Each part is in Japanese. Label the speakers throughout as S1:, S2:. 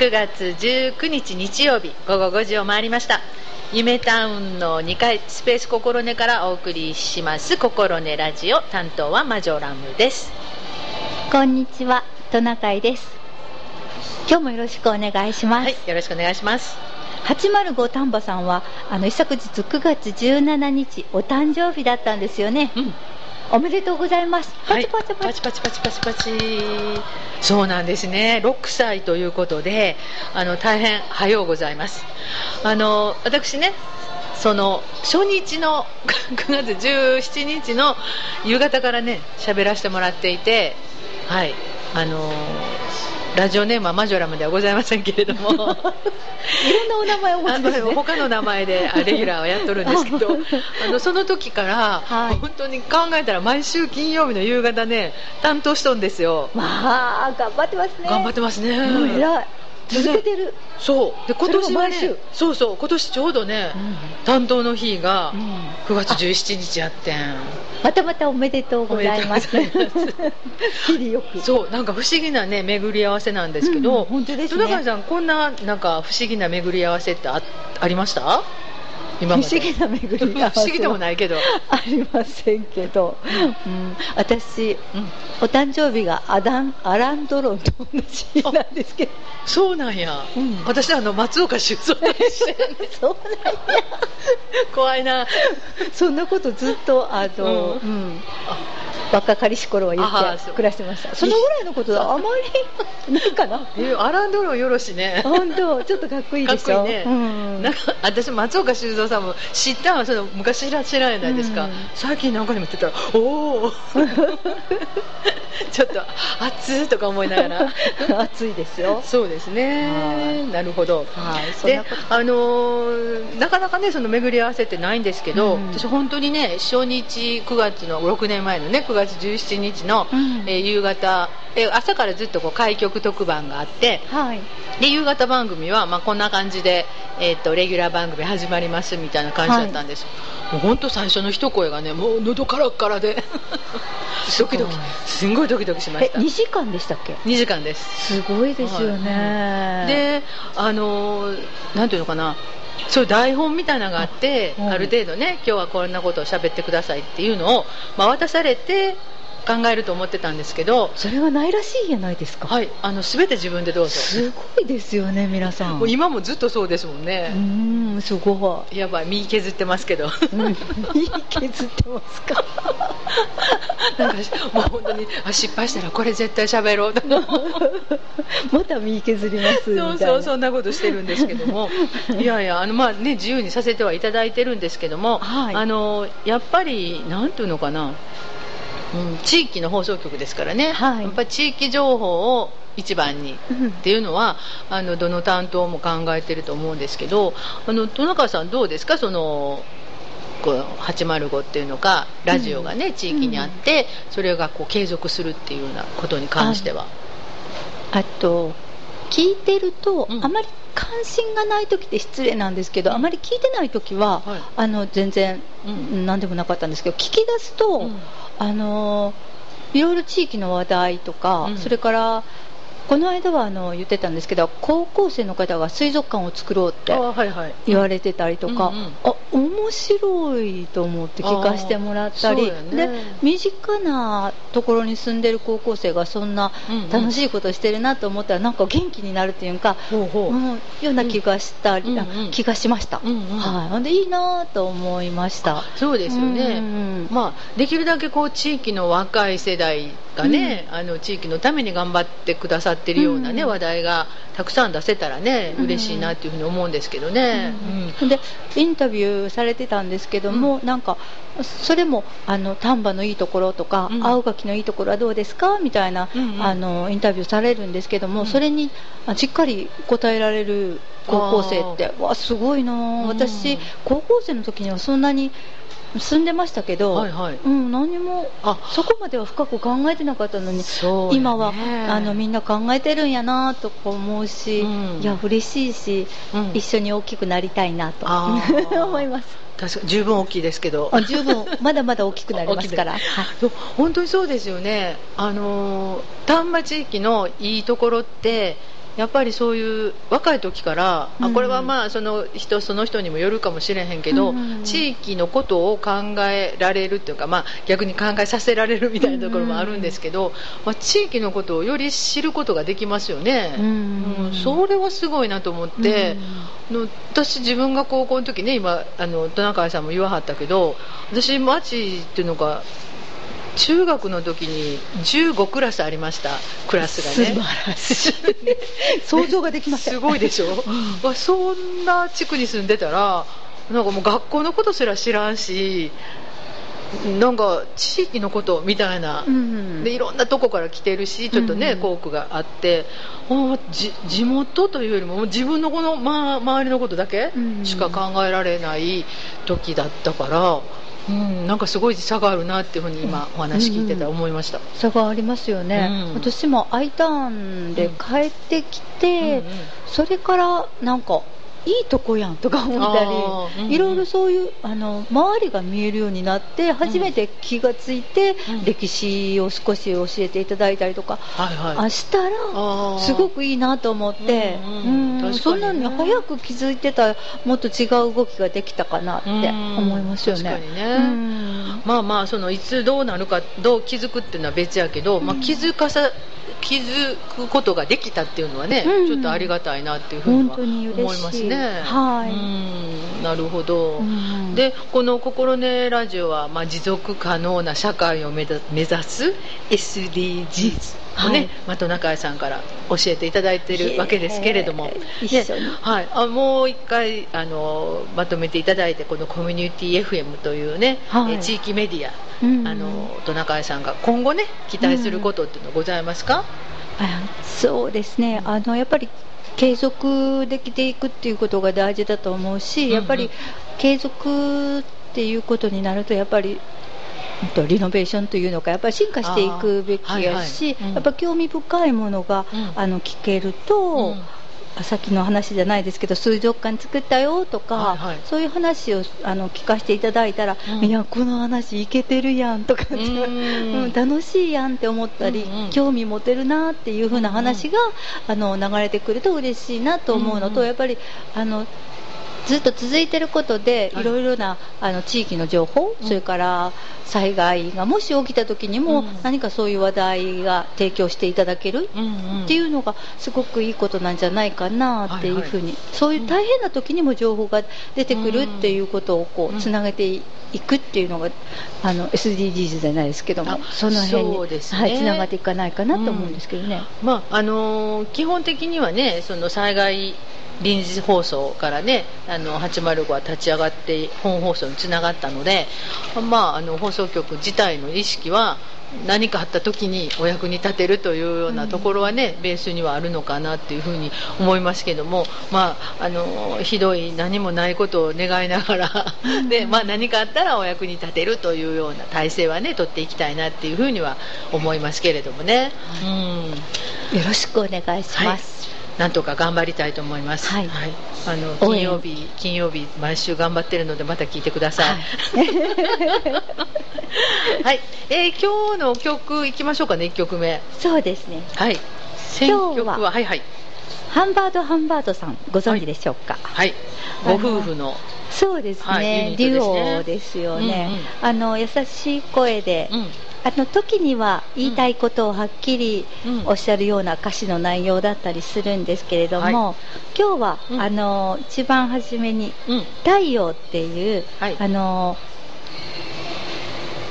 S1: 9月19日日曜日午後5時を回りました。夢タウンの2階スペース心根からお送りします。心根ラジオ担当はマジョラムです。
S2: こんにちはトナカイです。今日もよろしくお願いします、
S1: はいよろしくお願いします。
S2: 805丹波さんはあの一昨日9月17日お誕生日だったんですよね、
S1: うん
S2: おめでとうございます。
S1: はい。
S2: パチパチパチ、
S1: パチパチパチパチ。そうなんですね。6歳ということであの大変早うございます。あの私ねその初日の 9月17日の夕方からね喋らせてもらっていてはい。あのラジオネームはマジョラムではございませんけれども。
S2: いろんなお名前をお持
S1: あ
S2: ちですね。
S1: の他の名前であレギュラーをやっとるんですけど。あのその時から、
S2: はい。
S1: 本当に考えたら毎週金曜日の夕方ね担当しとんですよ。
S2: まあ頑張ってますね。
S1: 頑張ってますね。
S2: 偉い続けてる、
S1: そう。で今年はね
S2: 週。
S1: そうそう。今年ちょうどね、担当の日が
S2: うん。
S1: 9月17日やってん。
S2: またまたおめでとうございます。
S1: そう。なんか不思議なね巡り合わせなんですけど、
S2: うん。本当ですね。
S1: さんこんななんか不思議な巡り合わせってあありました？今
S2: 不思議な巡り合わせ
S1: 不思議でもないけど、
S2: ありませんけど、うん、私
S1: うん。
S2: お誕生日がアダンアラン・ドロンと同じなんですけど。
S1: そうなんや、
S2: うん。
S1: 私あの松岡修造
S2: そうなんや。
S1: 怖いな。
S2: そんなことずっとあの、
S1: う
S2: うん。若かりし頃は言って暮らしてました。そのぐらいのことはあまりないかな。
S1: えアランドロンよろしね。
S2: 本当。ちょっとかっこいいでしょ。
S1: かっこいいね。
S2: うん。
S1: なんか私松岡修造さんも知ったのはその昔知ら知らないですか、
S2: うん。
S1: 最近なんかにも言ってたらおお ちょっと熱いとか思いながら。
S2: 暑いですよ。
S1: そうですね。なるほど。
S2: はい。
S1: であのーなかなかねその巡り合わせってないんですけど、
S2: うん。
S1: 私本当にね初日9月の6年前のね9月17日の、
S2: うん。
S1: えー夕方、えー朝からずっとこう開局特番があって
S2: はい。
S1: で夕方番組は、まあ、こんな感じで、えー、とレギュラー番組始まりますみたいな感じだったんです、もう本当最初の一声がねもう喉からっからでドキドキすんごいドキドキしま
S2: え
S1: した。
S2: 2時間でしたっけ
S1: ？2時間です。
S2: すごいですよね、
S1: であのーなんていうのかな。そういう台本みたいなのがあって、
S2: うん
S1: ある程度ね今日はこんなことを喋ってくださいっていうのを、まあ、渡されて考えると思ってたんですけど
S2: それはないらしいじゃないですか、
S1: はいあの全て自分でどうぞ。
S2: すごいですよね皆さん。
S1: もう今もずっとそうですもん
S2: う
S1: ね、
S2: ーんすご
S1: やばい身削ってますけど。
S2: い、うん、いい削ってますか。
S1: なんかもう本当にあ失敗したらこれ絶対喋ろう。と
S2: また身削りますみたいな。
S1: そうそうそんなことしてるんですけども。いやいやあのまあね自由にさせてはいただいてるんですけども、
S2: はい。
S1: あのやっぱりなんていうのかな、うん、地域の放送局ですからね、
S2: はい。
S1: やっぱり地域情報を一番に。
S2: うん。
S1: っていうのはあのどの担当も考えてると思うんですけどあの戸中さんどうですか？そのこう805っていうのがラジオがね、地域にあって、それがこう継続するっていうようなことに関しては。
S2: あと聞いてると、
S1: うん。
S2: あまり関心がない時って失礼なんですけど、あまり聞いてない時は、
S1: はい。
S2: あの全然、
S1: うん。
S2: 何でもなかったんですけど聞き出すと、
S1: うん。
S2: あのいろいろ地域の話題とか、
S1: うん。
S2: それからこの間はあの言ってたんですけど高校生の方が水族館を作ろうって言われてたりとか、あ面白いと思って聞かせてもらったり、
S1: ね。
S2: で身近なところに住んでる高校生がそんな楽しいことしてるなと思ったらなんか元気になるっていうか、
S1: ほう
S2: ん、ような気がしたり、気がしました、はい、でいいなと思いました。
S1: そうですよね、
S2: うん
S1: まあ、できるだけこう地域の若い世代がね、あの地域のために頑張ってくださってるような、ね
S2: うん。
S1: 話題がたくさん出せたらね
S2: うん。
S1: 嬉しいなっていうふうに思うんですけどね。
S2: うん。でインタビューされてたんですけども、なんかそれもあの丹波のいいところとか、
S1: うん。
S2: 青垣のいいところはどうですか？みたいな、
S1: うんうん。
S2: あのインタビューされるんですけども、
S1: うん。
S2: それにあしっかり答えられる高校生ってわすごいな私高校生の時にはそんなに住んでましたけど、
S1: はいはい。
S2: うん、何も
S1: あ。
S2: そこまでは深く考えてなかったのに、
S1: ね。
S2: 今はあのみんな考えてるんやなとか思うし、
S1: うん。
S2: いや嬉しいし、
S1: うん。
S2: 一緒に大きくなりたいなと 思います。
S1: 確か十分大きいですけど。
S2: あ十分まだまだ大きくなりますから、
S1: 本当にそうですよね。あのー丹波地域のいいところってやっぱりそういう若い時から、あ
S2: うん。
S1: これはまあその人その人にもよるかもしれへんけど、
S2: うん。
S1: 地域のことを考えられるっていうか、まあ、逆に考えさせられるみたいなところもあるんですけど、まあ、地域のことをより知ることができますよね、
S2: うん。
S1: うん。それはすごいなと思って、の私自分が高校の時ね今あのトナカイさんも言わはったけど私町っていうのが中学の時に15クラスありましたクラスがね。
S2: 素晴らしい。想像ができません。
S1: すごいでしょ、わそんな地区に住んでたらなんかもう学校のことすら知らんしなんか地域のことみたいな、
S2: うん
S1: でいろんなとこから来てるしちょっとね、
S2: うん
S1: 校区があって。あじ地元というよりも自分のこの、ま、周りのことだけ
S2: うん。
S1: しか考えられない時だったから、うん、なんかすごい差があるなっていうふうに今お話聞いてたら思いました、
S2: 差がありますよね、
S1: うん。
S2: 私も I ターンで帰ってきて、
S1: うんうん。
S2: それからなんかいいとこやんとか思ったりいろいろそういうあの周りが見えるようになって初めて気がついて、
S1: うん。
S2: 歴史を少し教えていただいたりとか、あしたらすごくいいなと思って、
S1: うん
S2: そんなに早く気づいてたらもっと違う動きができたかなって思いますよね。
S1: まあまあそのいつどうなるかどう気づくっていうのは別やけど、まあ、気づかさ気づくことができたっていうのはね、
S2: うん。
S1: ちょっとありがたいなっていうふうには思いますね。
S2: はい。
S1: うん。なるほど。
S2: うん。
S1: でこの「心根ラジオは」まあ、持続可能な社会を目指す SDGs をね、
S2: はい。
S1: まあ、トナカイさんから教えていただいてるわけですけれども、はい、あもう一回あのまとめていただいてこのコミュニティ FM というね、
S2: はい。
S1: え地域メディア、
S2: うん。
S1: あのトナカイさんが今後ね期待することっていうのはございますか、
S2: あそうですね、あのやっぱり継続できていくっていうことが大事だと思うし、
S1: うんうん。
S2: やっぱり継続っていうことになると、やっぱり。うんとリノベーションというのかやっぱり進化していくべきやし、
S1: はいはい。うん。
S2: やっぱ興味深いものが、
S1: うん。
S2: あの聞けると、あさっきの話じゃないですけど水族館作ったよとか、
S1: はいはい。
S2: そういう話をあの聞かせていただいたら、
S1: うん。
S2: いやこの話いけてるやんとか、
S1: うん。
S2: うん楽しいやんって思ったり、
S1: うんうん。
S2: 興味持てるなっていう風な話が、あの流れてくると嬉しいなと思うのと、
S1: うんうん。
S2: やっぱりあのずっと続いてることで、
S1: はい。
S2: いろいろなあの地域の情報、
S1: うん。
S2: それから災害がもし起きた時にも、
S1: うん。
S2: 何かそういう話題が提供していただけるっていうのがすごくいいことなんじゃないかなっていうふうに、
S1: はい
S2: そういう大変な時にも情報が出てくるっていうことをこ
S1: う
S2: つなげていくっていうのがあの SDGs じゃないですけども
S1: あ
S2: その辺に
S1: ね。
S2: はい、つながっていかないかなと思うんですけどね。
S1: まああのー基本的にはねその災害臨時放送からねあの805は立ち上がって本放送につながったので、まあ、あの放送局自体の意識は何かあった時にお役に立てるというようなところはね、ベースにはあるのかなっていうふうに思いますけども、まあ、あのひどい何もないことを願いながらで、まあ、何かあったらお役に立てるというような体制はね取っていきたいなっていうふうには思いますけれどもね。うん
S2: よろしくお願いします。
S1: なんとか頑張りたいと思います。
S2: はい
S1: あの
S2: 応援
S1: 金曜日金曜日毎週頑張ってるのでまた聞いてください。はい、えー今日の曲いきましょうかね一曲目。
S2: そうですね。
S1: はい。選
S2: 今日は
S1: 曲ははいはい
S2: ハンバードハンバードさんご存知でしょうか？
S1: はい。ご夫婦の
S2: そうですね、
S1: はいユ
S2: デュオですよね、
S1: うんうん
S2: あの優しい声で、
S1: うん
S2: あの時には言いたいことをはっきり
S1: うん。
S2: おっしゃるような歌詞の内容だったりするんですけれども、
S1: はい。
S2: 今日は、
S1: うん。
S2: あの一番初めに
S1: うん「
S2: 太陽」っていう、
S1: はい。
S2: あの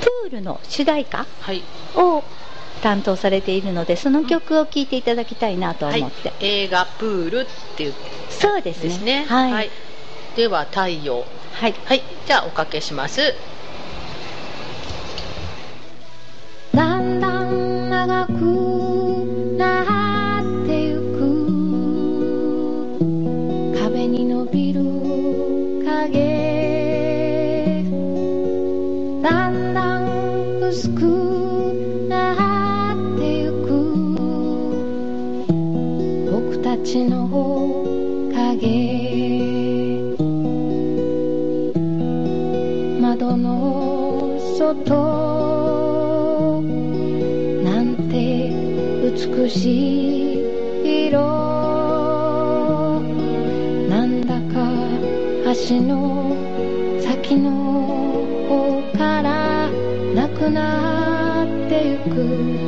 S2: プールの主題歌
S1: はい。
S2: を担当されているのでその曲を聴いていただきたいなと
S1: はい
S2: 思って、
S1: 映画プールっていう
S2: そうですね。
S1: ですね。
S2: はい。
S1: では太陽。
S2: はい。
S1: はい。じゃあおかけします。
S3: 長くなってゆく。壁に伸びる影。だんだん薄くなってゆく。僕たちの影。窓の外。美しい色。
S4: なんだか橋の先の方からなくなって
S3: ゆく。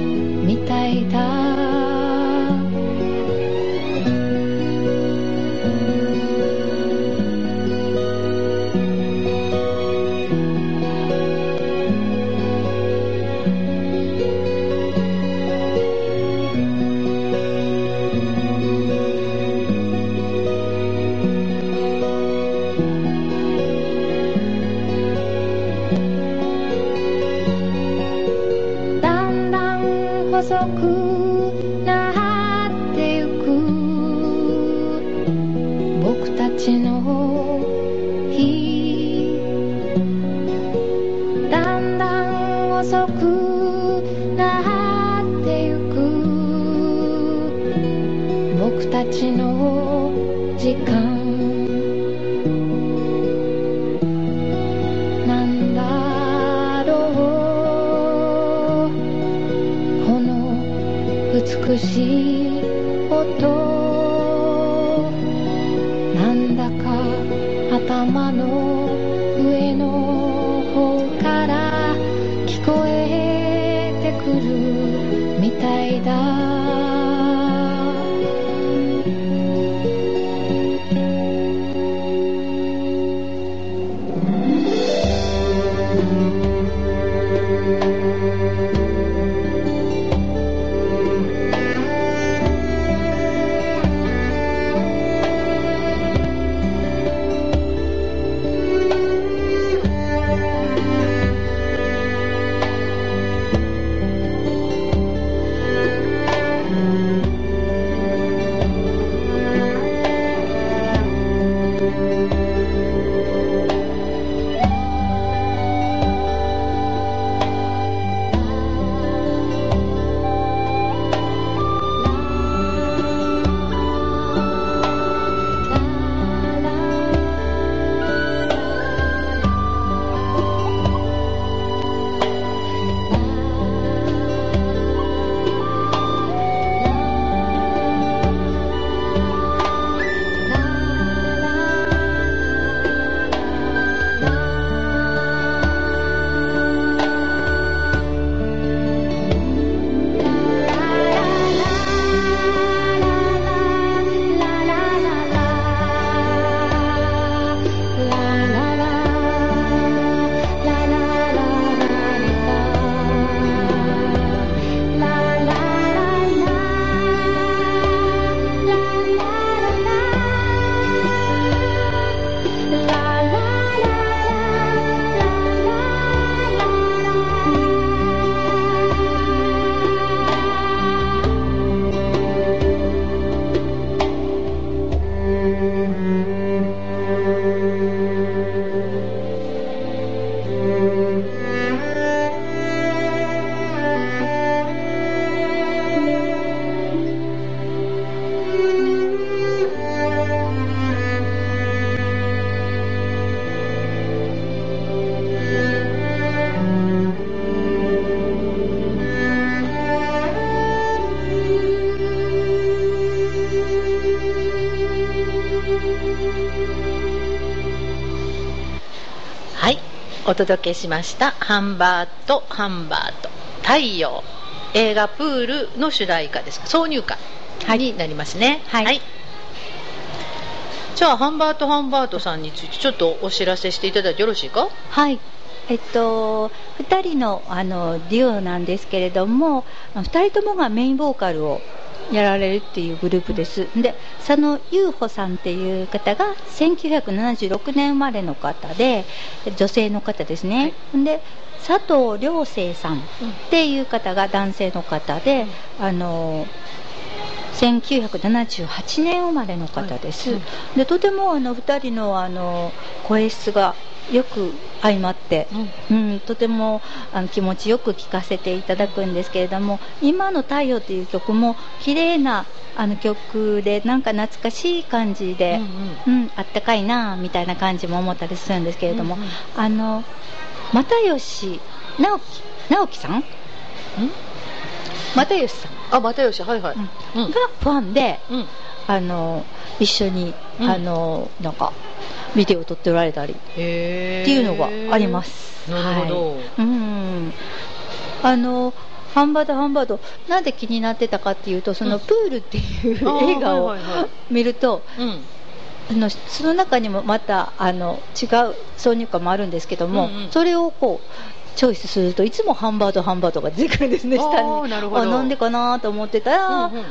S3: お届けしましたハンバートハンバート。太陽。映画プールの主題歌です挿入歌になりますね。
S2: はい。
S3: じゃあハンバートハンバートさんについてちょっとお知らせしていただいてよろしいか？
S2: はい。えっと、2人のあのデュオなんですけれども、2人ともがメインボーカルをやられるっていうグループです。で、佐野優穂さんっていう方が1976年生まれの方で、女性の方ですね。で、佐藤良生さんっていう方が男性の方で、あの、1978年生まれの方です、
S3: はい。
S2: でとてもあの2人のあの声質がよく相まって、うん。とてもあの気持ちよく聴かせていただくんですけれども今の「太陽」っていう曲も綺麗なあの曲でなんか懐かしい感じで、うんあったかいなみたいな感じも思ったりするんですけれども、
S3: うんうん。
S2: あの又吉直樹直樹さん？又吉さん。
S3: あ又吉はいはい、
S2: がファンで、
S3: うん。
S2: ああの一緒に、
S1: うん。
S2: あのなんかビデオを撮っておられたりっていうのがあります。
S1: なるほど、
S2: はい。うん。あの、ハンバードハンバード、なんで気になってたかっていうと、その
S1: うん。
S2: プールっていう
S1: あー
S2: 映画を
S1: はいはいはい。
S2: 見ると、
S1: うん。
S2: あのその中にもまたあの違う挿入歌もあるんですけども、
S1: うんうん。
S2: それをこうチョイスするといつもハンバードハンバードが出てくるんですね下に。あなんでかなと思ってたら、
S1: うんうん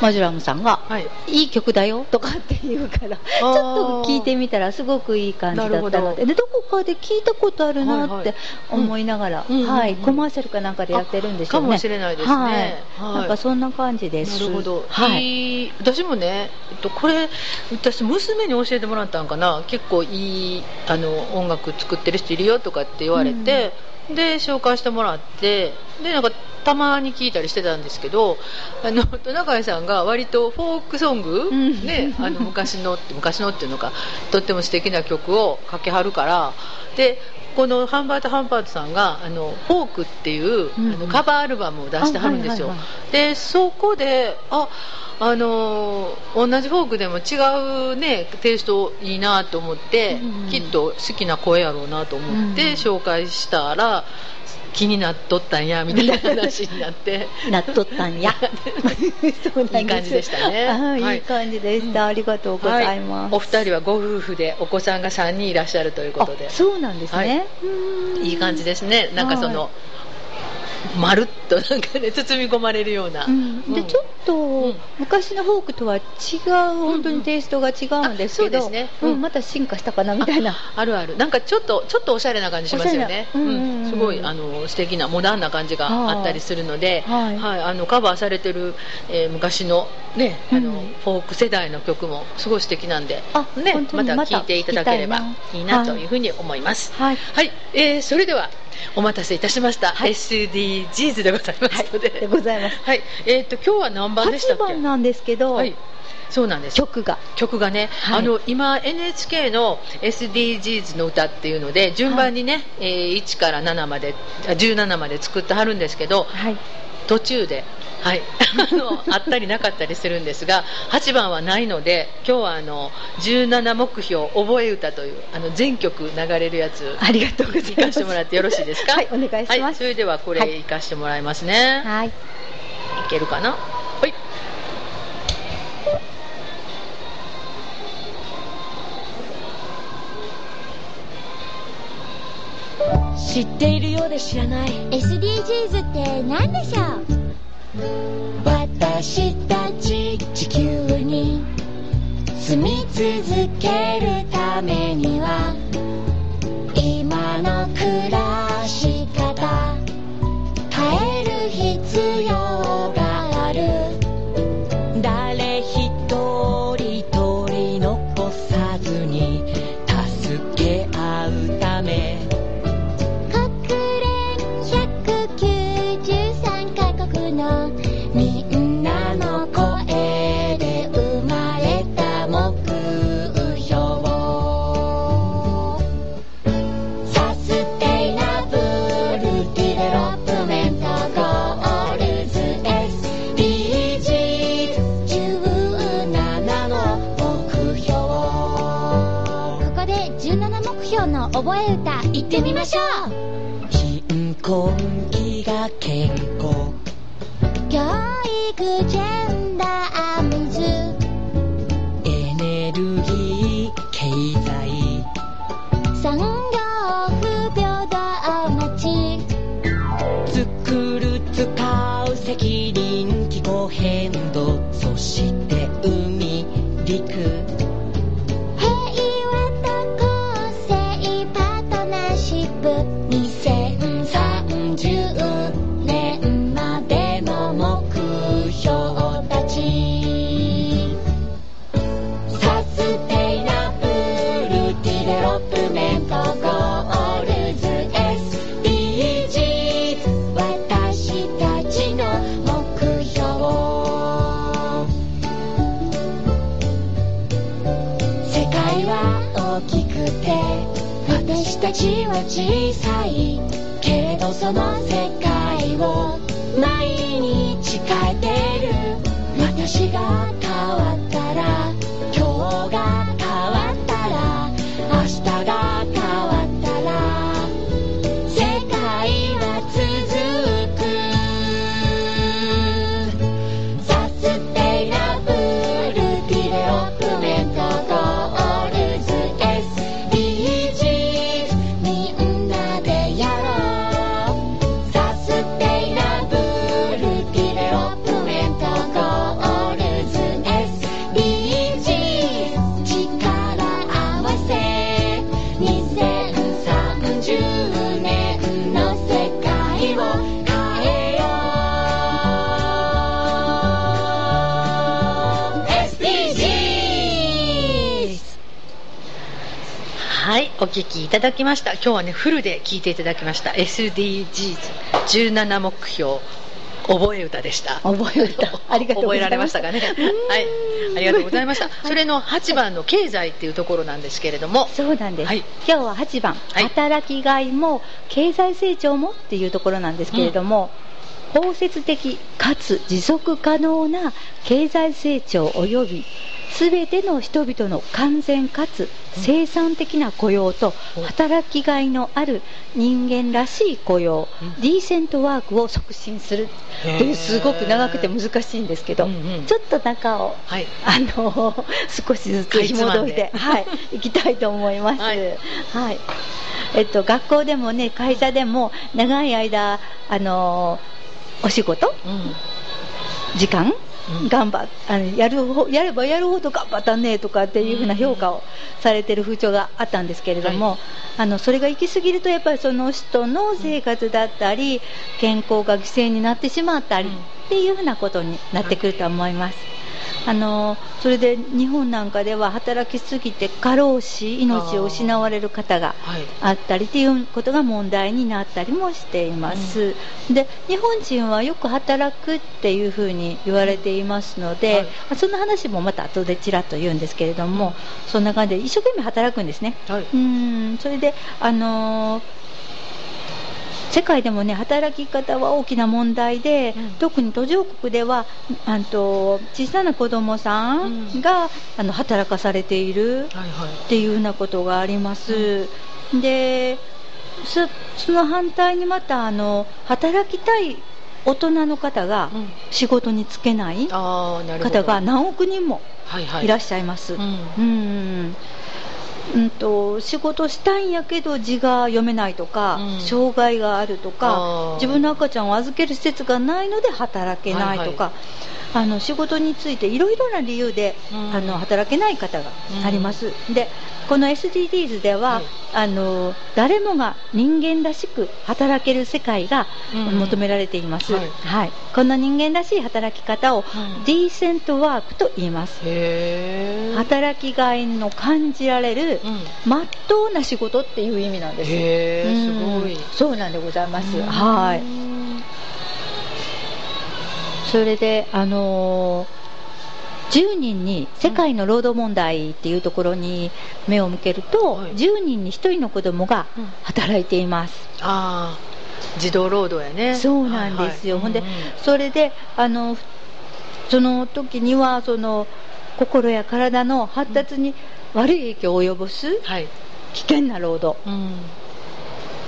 S2: マジュラムさんが
S1: はい。
S2: いい曲だよとかって言うからちょっと聞いてみたらすごくいい感じだったのででどこかで聞いたことあるなって思いながら、はい、コマーシャルかなんかでやってるんですよね。
S1: かもしれないですね。
S2: はい。
S1: はい。
S2: なんかそんな感じです。
S1: なるほど、
S2: はい。
S1: 私もね、えっと、これ私娘に教えてもらったんかな。結構いいあの音楽作ってる人いるよとかって言われて、で紹介してもらってでなんかたまに聞いたりしてたんですけどあのトナカイさんが割とフォークソング、
S2: ん。
S1: ね、あの昔のって昔のっていうのかとっても素敵な曲をかけはるからでこのハンバート・ハンバートさんがあのフォークっていう、
S2: うん
S1: あのカバーアルバムを出してはるんですよ、
S2: あはいはいは
S1: でそこでああのー同じフォークでも違うねテイストいいなと思って、
S2: うん
S1: きっと好きな声やろうなと思って
S2: うん。
S1: 紹介したら、気になっとったんやみたいな話になって。
S2: なっとったんや。
S1: いい感じでしたね。
S2: は い
S1: はい。
S2: いい感じでした、ありがとうございます、
S1: お二人はご夫婦でお子さんが3人いらっしゃるということで。
S2: あそうなんですね、
S1: はい。いい感じですね。なんかその、まるっとなんかね包み込まれるような、
S2: うん。で
S1: うん。
S2: ちょっと、
S1: ん。
S2: 昔のフォークとは違う本当にテイストが違うんですけど、
S1: ね。うん。
S2: うんまた進化したかなみたいな。
S1: あるある。なんかちょっとちょっとおしゃれな感じしますよね。
S2: うん
S1: すごいあの素敵なモダンな感じがあったりするので、
S2: はい。
S1: あのカバーされてる、えー昔のねあの、
S2: うん
S1: フォーク世代の曲もすごい素敵なんで
S2: あ
S1: ねまた聴いていただければ
S2: い
S1: い
S2: な
S1: というふうに思います。
S2: はい。
S1: はい、えーそれではお待たせいたしました、
S2: はい。
S1: SDGs でございますので、
S2: でございます。
S1: はい、えっ、と今日は何番でしたっ
S2: 8
S1: け
S2: 番なんですけど、
S1: はい、そうなんです。
S2: 曲が。
S1: 曲がね、
S2: はい。
S1: あの今 NHK の SDGs の歌っていうので順番にね、えー1から7まであ17まで作ってはるんですけど
S2: はい
S1: 途中で、はい、あのあったりなかったりするんですが8番はないので今日はあの17目標覚え歌というあの全曲流れるやつ
S2: ありがとうございます。
S1: 行かしてもらってよろしいですか？
S2: はいお願いします。
S1: はい、それではこれ
S2: はい。
S1: 行かしてもらいますね、
S2: はい。
S1: い、けるかな？
S5: 知っているようで知らない。
S6: SDGs って何でしょう？
S5: 私たち地球に
S6: 住み続けるためには今の暮らし方変える必要がましょう。
S5: 貧困飢餓健康
S6: 小さいけれどその世界を毎日変えてる。私が変わ
S1: お聞きいただきました。今日はねフルで聞いていただきました。SDGs17 目標。覚え歌でした。
S2: 覚え歌。ありがとうございました
S1: 覚えられましたかね。はい。ありがとうございました、それの8番の経済っていうところなんですけれども。
S2: そうなんです、
S1: はい。
S2: 今日は8番、
S1: はい。
S2: 働きがいも経済成長もっていうところなんですけれども、包摂的かつ持続可能な経済成長及びすべての人々の完全かつ生産的な雇用と
S1: うん。
S2: 働きがいのある人間らしい雇用、
S1: うん。
S2: ディーセントワークを促進する。というすごく長くて難しいんですけど、ちょっと中を
S1: はい。
S2: あの 少しずつ紐解いて、
S1: か
S2: はい、いきたいと思います。
S1: は
S2: はいい、えっと学校でもね会社でも長い間あのお仕事？
S1: うん。
S2: 時間、
S1: うん。
S2: 頑張っあのやるほやればやるほど頑張ったねとかっていうふうな評価をされてる風潮があったんですけれども、
S1: は
S2: あのそれが行き過ぎるとやっぱりその人の生活だったり健康が犠牲になってしまったり
S1: うん。
S2: っていうふうなことになってくると思います。あのそれで日本なんかでは働きすぎて過労死命を失われる方が
S1: はい。
S2: あったりっていうことが問題になったりもしています、で日本人はよく働くっていうふうに言われていますので、
S1: はい。
S2: まあその話もまた後でちらっと言うんですけれども、そんな感じで一生懸命働くんですね。
S1: はい。
S2: うんそれであのー世界でもね働き方は大きな問題で、
S1: うん。
S2: 特に途上国ではあんと小さな子供さんが、あの働かされている
S1: はいはい。
S2: っていうようなことがあります。でそその反対にまたあの働きたい大人の方が
S1: うん。
S2: 仕事に就けない方が何億人も
S1: はいはい。
S2: いらっしゃいます。
S1: うん。
S2: うんうんと仕事したいんやけど字が読めないとか、
S1: うん。
S2: 障害があると
S1: あ
S2: か
S1: ー。
S2: 自分の赤ちゃんを預ける施設がないので働けないとか、あの仕事についていろいろな理由で、
S1: うん。
S2: あの働けない方があります、でこの SDGs では、
S1: はい。
S2: あの誰もが人間らしく働ける世界が
S1: うん
S2: 求められています、
S1: はい。
S2: はい、この人間らしい働き方を、
S1: ん
S2: ディーセントワークと言います。働きがいの感じられる
S1: うん。
S2: まっとうな仕事っていう意味なんです。
S1: へえす
S2: うん。
S1: ごい
S2: そうなんでございます。
S1: うん。
S2: はいそれであのー10人に世界の労働問題っていうところに目を向けると、
S1: はい。
S2: 10人に1人の子供が
S1: うん。
S2: 働いています、
S1: ああ児童労働やね。
S2: そうなんですよ、ほんで
S1: はい。はいうんうん。
S2: それであのその時にはその心や体の発達に悪い影響を及ぼす
S1: はい。
S2: 危険な労働。
S1: うん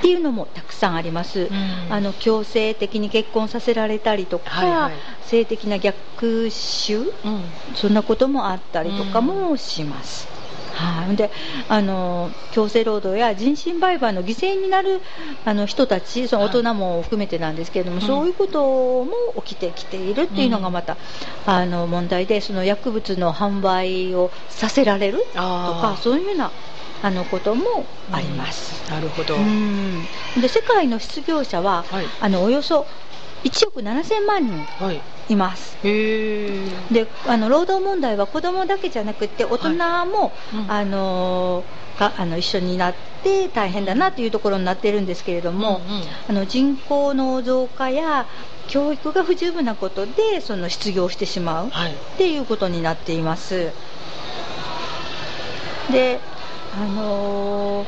S2: っていうのもたくさんあります、
S1: ん。
S2: あの強制的に結婚させられたりとか、
S1: はいはい。
S2: 性的な逆襲？
S1: うん。
S2: そんなこともあったりとかもします、はい、であの強制労働や人身売買の犠牲になるあの人たちその大人も含めてなんですけれども、
S1: うん。
S2: そういうことも起きてきているっていうのがまた、あの問題でその薬物の販売をさせられるとか
S1: あ
S2: そういうようなあのこともあります。
S1: なるほど。
S2: うん。で世界の失業者は、
S1: はい。
S2: あのおよそ1億7000万人
S1: はい。
S2: います。
S1: へえ
S2: であの労働問題は子どもだけじゃなくて大人も、
S1: うん。
S2: あのがあの一緒になって大変だなというところになっているんですけれども、
S1: うんうん。
S2: あの人口の増加や教育が不十分なことでその失業してしまう
S1: はい。
S2: っていうことになっています。であのー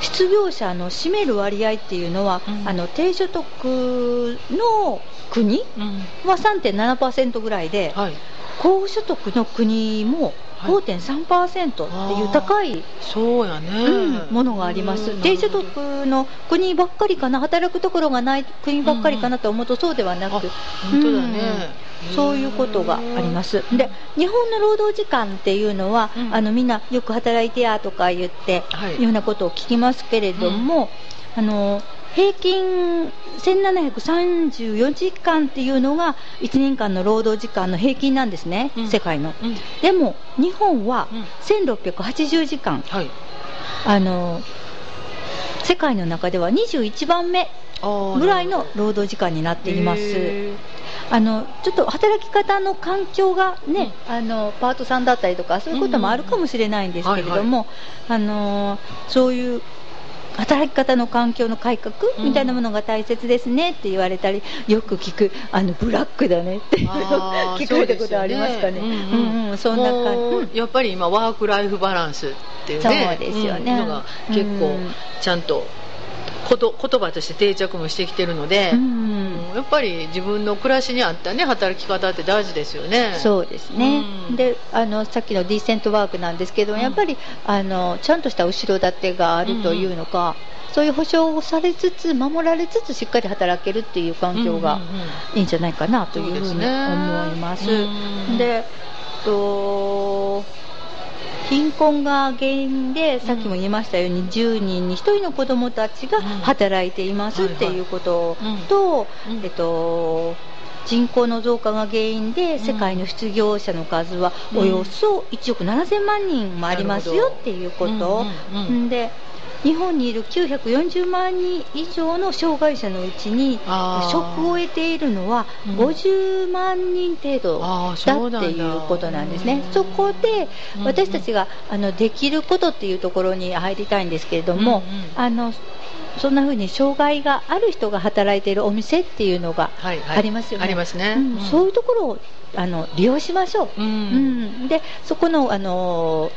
S2: 失業者の占める割合っていうのは、
S1: うん。
S2: あの低所得の国
S1: うん。
S2: は3.7%ぐらいで、
S1: はい。
S2: 高所得の国も
S1: はい
S2: 5.3%っていう高い、
S1: そうやね。
S2: うんものがあります、低所得の国ばっかりかな、働くところがない国ばっかりかなと思うと、そうではなく、
S1: あ本当だね。
S2: うんそういうことがあります。で、日本の労働時間っていうのは、
S1: うん。
S2: あのみんなよく働いてやとか言って、
S1: はい。
S2: いうようなことを聞きますけれども、あの平均1734時間っていうのが1年間の労働時間の平均なんですね、
S1: うん。
S2: 世界の。
S1: うん。
S2: でも日本は
S1: うん。
S2: 1680時間、
S1: はい。
S2: あの世界の中では21番目ぐらいの労働時間になっています。
S1: へ
S2: あのちょっと働き方の環境がね、あのパートさんだったりとかそういうこともあるかもしれないんですけれども、あのそういう働き方の環境の改革みたいなものが大切ですねって言われたり、よく聞くあのブラックだねって 聞かれたことありますかね。
S1: そう
S2: うんうんそんな感じ。
S1: やっぱり今ワークライフバランスっていうね
S2: そうですよね。
S1: うんのが結構
S2: うん。
S1: ちゃんとこと言葉として定着もしてきてるので、
S2: うん。
S1: やっぱり自分の暮らしに合ったね働き方って大事ですよね。
S2: そうですね、
S1: うん。
S2: であのさっきのディーセントワークなんですけど、
S1: うん。
S2: やっぱりあのちゃんとした後ろ盾があるというのか、そういう保障をされつつ守られつつしっかり働けるっていう環境がいいんじゃないかなというふうに思います。
S1: うん。
S2: でと貧困が原因でさっきも言いましたように、10人に1人の子どもたちが働いていますっていうことと、
S1: うん。
S2: えっと、人口の増加が原因で世界の失業者の数は
S1: うん。
S2: およそ1億7000万人もありますよっていうこと、で日本にいる940万人以上の障害者のうちに職を得ているのは
S1: うん。
S2: 50万人程度
S1: だ
S2: だっていうことなんですね。そこで
S1: うん。
S2: 私たちがあのできることっていうところに入りたいんですけれども、
S1: うんうん。
S2: あのそんな風に障害がある人が働いているお店っていうのが
S1: はいはい。
S2: ありますよね。
S1: ありますね。
S2: うん。
S1: うん。
S2: そういうところをあの利用しましょう。
S1: うん。
S2: うん。でそこのあの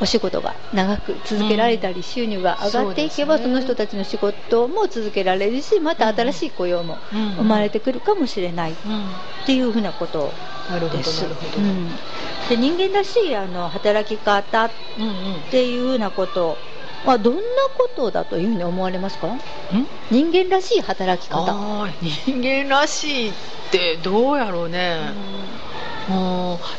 S2: お仕事が長く続けられたり、収入が上がっていけばそ,、の人たちの仕事も続けられるしまた新しい雇用も
S1: うん。
S2: 生まれてくるかもしれないっ
S1: うん。
S2: ていうふうなこと
S1: なるほど
S2: です。
S1: なるほど、
S2: うん。で人間らしいあの働き方っていうふうなことはどんなことだというふうに思われますか？
S1: ん。
S2: 人間らしい働き方。
S1: 人間らしいってどうやろうね、うん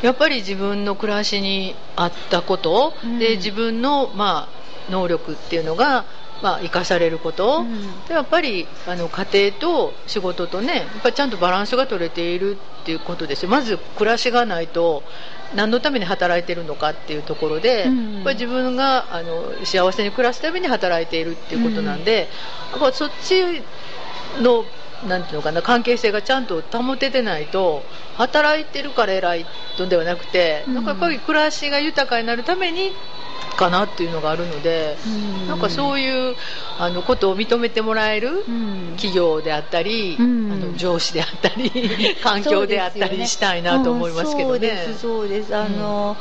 S1: やっぱり自分の暮らしに合ったこと、
S2: うん。
S1: で自分の、まあ、能力っていうのが、まあ、生かされること、
S2: うん。
S1: でやっぱりあの家庭と仕事とねやっぱりちゃんとバランスが取れているっていうことですよ。まず暮らしがないと何のために働いてるのかっていうところで、
S2: うん。
S1: やっぱり自分があの幸せに暮らすために働いているっていうことなんで、やっぱそっちのなんていうのかな関係性がちゃんと保ててないと働いてるから偉いのではなくて、
S2: うん。
S1: なんかやっぱり暮らしが豊かになるためにかなっていうのがあるので、
S2: うん。
S1: なんかそういうあのことを認めてもらえる
S2: うん。
S1: 企業であったり、
S2: うん。
S1: あの上司であったり 環境であったりしたいなと思いますけどね。
S2: うんそうですそうです。あの、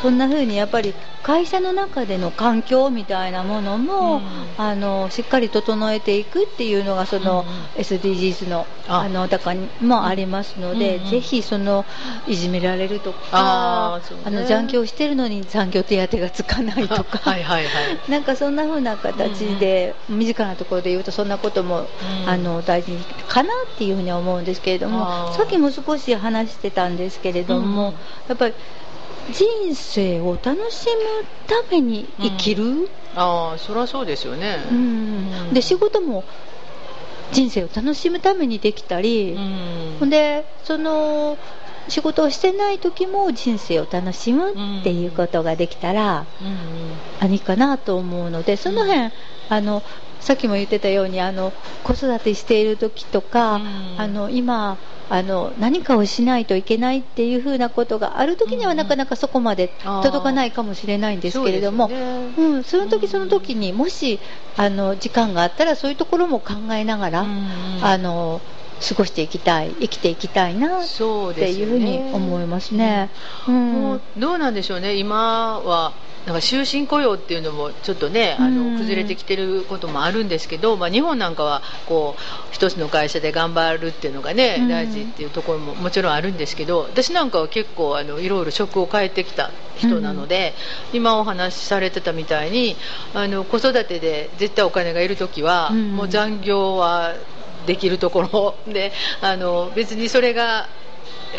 S2: そんな風にやっぱり会社の中での環境みたいなものも、
S1: うん。
S2: あのしっかり整えていくっていうのがその、
S1: うん。
S2: SDGs の
S1: あ。
S2: あの中にもありますので、
S1: うんうん。
S2: ぜひそのいじめられるとか
S1: あ
S2: あの残業してるのに残業手当がつかないとか。
S1: はいはいはい。
S2: なんかそんな風な形で、身近なところで言うとそんなことも、
S1: うん。
S2: あの大事かなっていうふうには思うんですけれどもさっきも少し話してたんですけれども、
S1: うん。
S2: やっぱり人生を楽しむために生きる、
S1: ああそりゃそうですよね。
S2: うん。
S1: うん。
S2: で仕事も人生を楽しむためにできたり、
S1: うん
S2: でその仕事をしてない時も人生を楽しむっていうことができたら、
S1: うん。
S2: 何かなと思うのでその辺、あのさっきも言ってたようにあの子育てしている時とか、
S1: うん。
S2: あの今あの何かをしないといけないっていうふうなことがある時には
S1: うん。
S2: なかなかそこまで届かないかもしれないんですけれども。
S1: そうですよね。
S2: うん、その時その時にもしあの時間があったらそういうところも考えながら、
S1: うん。
S2: あの過ごしていきたい生きていきたいなっ
S1: そう
S2: ていうふうに思いますね。うん。
S1: もうどうなんでしょうね、今はなんか終身雇用っていうのもちょっとね、あ
S2: うん。
S1: の崩れてきてることもあるんですけど、まあ、日本なんかはこう一つの会社で頑張るっていうのがね、
S2: うん。
S1: 大事っていうところももちろんあるんですけど、私なんかは結構あのいろいろ職を変えてきた人なので、今お話しされてたみたいにあの子育てで絶対お金がいる時は、
S2: うん。
S1: もう残業はできるところであの別にそれが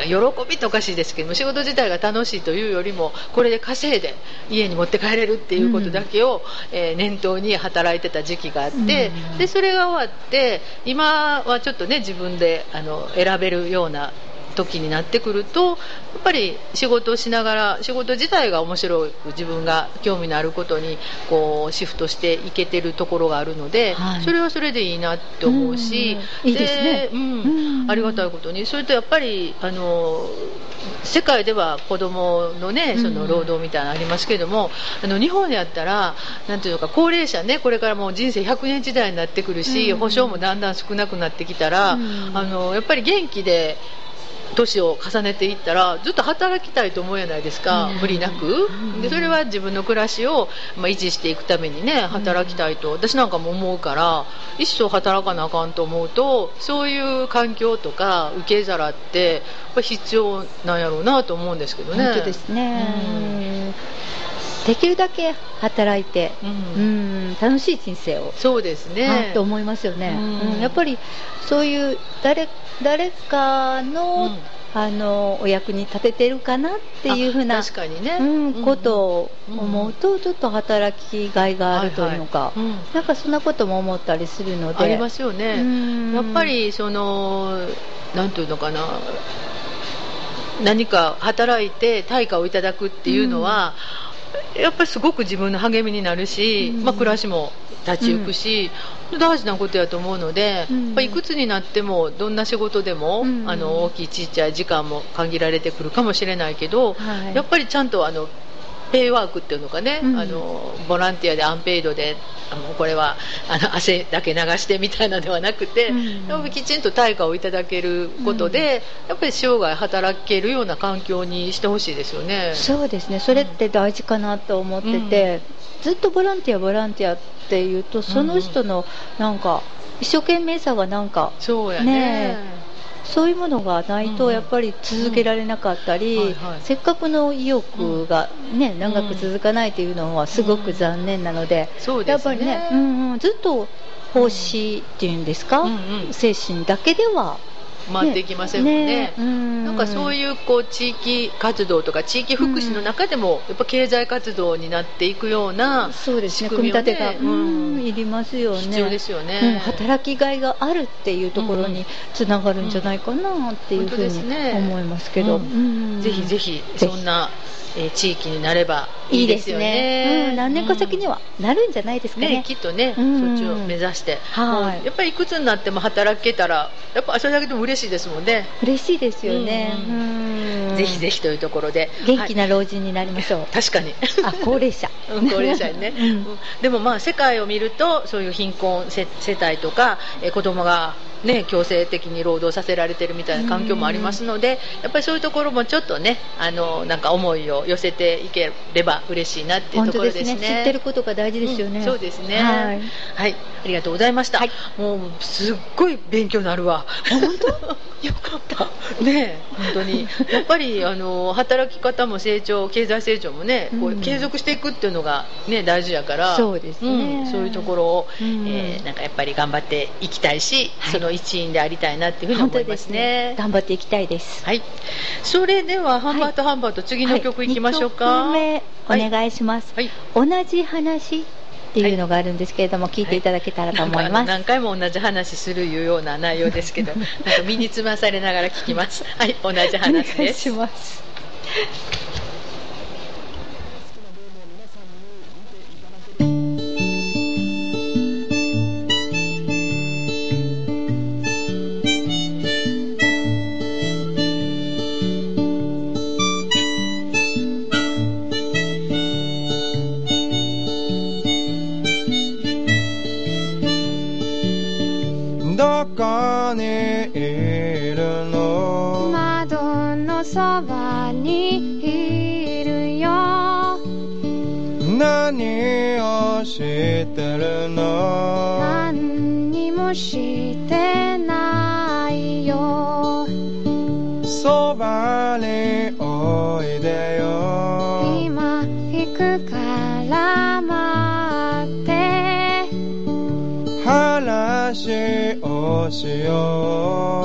S1: 喜びっておかしいですけども仕事自体が楽しいというよりもこれで稼いで家に持って帰れるっていうことだけを、えー念頭に働いてた時期があって、
S2: うん。
S1: でそれが終わって今はちょっとね自分であの選べるような時になってくるとやっぱり仕事をしながら仕事自体が面白い自分が興味のあることにこうシフトしていけてるところがあるので、
S2: はい。
S1: それはそれでいいなって思うし、
S2: うん。いいですね。
S1: うん。
S2: うん。
S1: ありがたいことに。それとやっぱりあの世界では子供のねその労働みたいなのありますけれども、あの日本でやったらなんていうのか高齢者ねこれからもう人生100年時代になってくるし、
S2: うん。
S1: 保証もだんだん少なくなってきたら、
S2: うん。
S1: あのやっぱり元気で年を重ねていったらずっと働きたいと思うないですか、
S2: うん。
S1: 無理なく。でそれは自分の暮らしを、まあ、維持していくためにね働きたいと、私なんかも思うから一生働かなあかんと思うとそういう環境とか受け皿ってやっぱ必要なんやろうなと思うんですけどね。
S2: 本当ですね、できるだけ働いて、
S1: うん。
S2: うん楽しい人生を、
S1: そうです
S2: あ
S1: ね
S2: と思いますよね、
S1: うん。
S2: うんやっぱりそういう誰誰かの,、
S1: うん。
S2: あのお役に立ててるかなっていうふうな
S1: あ確かにね、
S2: うん、ことを
S1: うん
S2: 思うとちょっと働きがいがあるというのか、
S1: はいはい。うん。
S2: なんかそんなことも思ったりするので。
S1: ありますよね、
S2: うん。
S1: やっぱりそのなんていうのかな。何か働いて対価をいただくっていうのは、やっぱりすごく自分の励みになるし、
S2: うん。
S1: まあ、暮らしも立ち行くし、大事なことやと思うので、
S2: うん。
S1: やっぱいくつになってもどんな仕事でも、
S2: うん。
S1: あの大きいちっちゃい時間も限られてくるかもしれないけど、
S2: はい。
S1: やっぱりちゃんとあのペイワークっていうのかね、
S2: うん。
S1: あのボランティアでアンペイドであのこれはあの汗だけ流してみたいなのではなくて、
S2: うん。
S1: きちんと対価をいただけることで、やっぱり生涯働けるような環境にしてほしいですよね。
S2: そうですね。それって大事かなと思ってて、ずっとボランティアボランティアっていうとその人のなんか一生懸命さがなんか
S1: そうや
S2: ね。
S1: ね
S2: そういうものがない
S1: うん。
S2: とやっぱり続けられなかったり、せっかくの意欲が、ね長く続かないというのはすごく残念なので、
S1: そうです
S2: やっぱりね
S1: ね、
S2: うんうん、ずっと奉仕っていうんですか、
S1: うんうん。
S2: 精神だけでは、
S1: 回っていきませんもんね
S2: うん
S1: なんかそういうこう地域活動とか地域福祉の中でもやっぱ経済活動になっていくような
S2: そうですね。
S1: 仕組みをね
S2: 立てが、
S1: うん。
S2: うんいりますよね。
S1: 必要ですよね。
S2: うん、働きがいがあるっていうところにつながるんじゃないかなっていうふうに
S1: ね
S2: 思いますけど、
S1: うん
S2: うん。
S1: ぜひぜひそんな、えー地域になればい
S2: いいで
S1: すすよ
S2: ね。
S1: ね
S2: うん、何年か先にはなるんじゃないですかね。
S1: ね、きっとね、
S2: うん。
S1: そっちを目指して、
S2: はい。
S1: やっぱりいくつになっても働けたらやっぱそれだけでも嬉しいですもんね、
S2: 嬉しいですよね、
S1: ぜひぜひというところで。
S2: 元気
S1: な、
S2: な老人になりましょう、
S1: はい。確かに。
S2: あ高齢者。
S1: うん高齢者にね、
S2: うん。
S1: うん。でもまあ世界を見るとそういう貧困世世帯とか、えー子供がね強制的に労働させられてるみたいな環境もありますので、やっぱりそういうところもちょっとねあのなんか思いを寄せていければ嬉しいなっていうところですね。
S2: ですね。知ってることが大事ですよね、
S1: うんそうですね。
S2: はい。
S1: はい、ありがとうございました、
S2: はい。
S1: もうすっごい勉強になるわ。本当？よかった。ねえ。本当に。やっぱりあの働き方も成長経済成長もね、こ
S2: う
S1: うん。継続していくっていうのがね大事やから。
S2: そうですね。
S1: んそういうところを、
S2: うん。
S1: えーなんかやっぱり頑張っていきたいし、
S2: はい。
S1: その一員でありたいなっていうふうに思いま
S2: ですす
S1: ね。
S2: ね頑張っていきたいです。
S1: はい。それではハンバートハンバート次の曲いきましょうか、
S2: はい、2曲目お願いします、
S1: はい。
S2: 同じ話っていうのがあるんですけれども、聞いていただけたらと思います、
S1: 何回も同じ話するいうような内容ですけど なんか身につまされながら聞きます。はい。同じ
S2: お願
S1: 話
S2: い
S1: です
S2: します
S7: してるの？
S3: 何にもしてないよ。
S7: そばにおいでよ。
S3: 今行くから待って。
S7: 話をしよう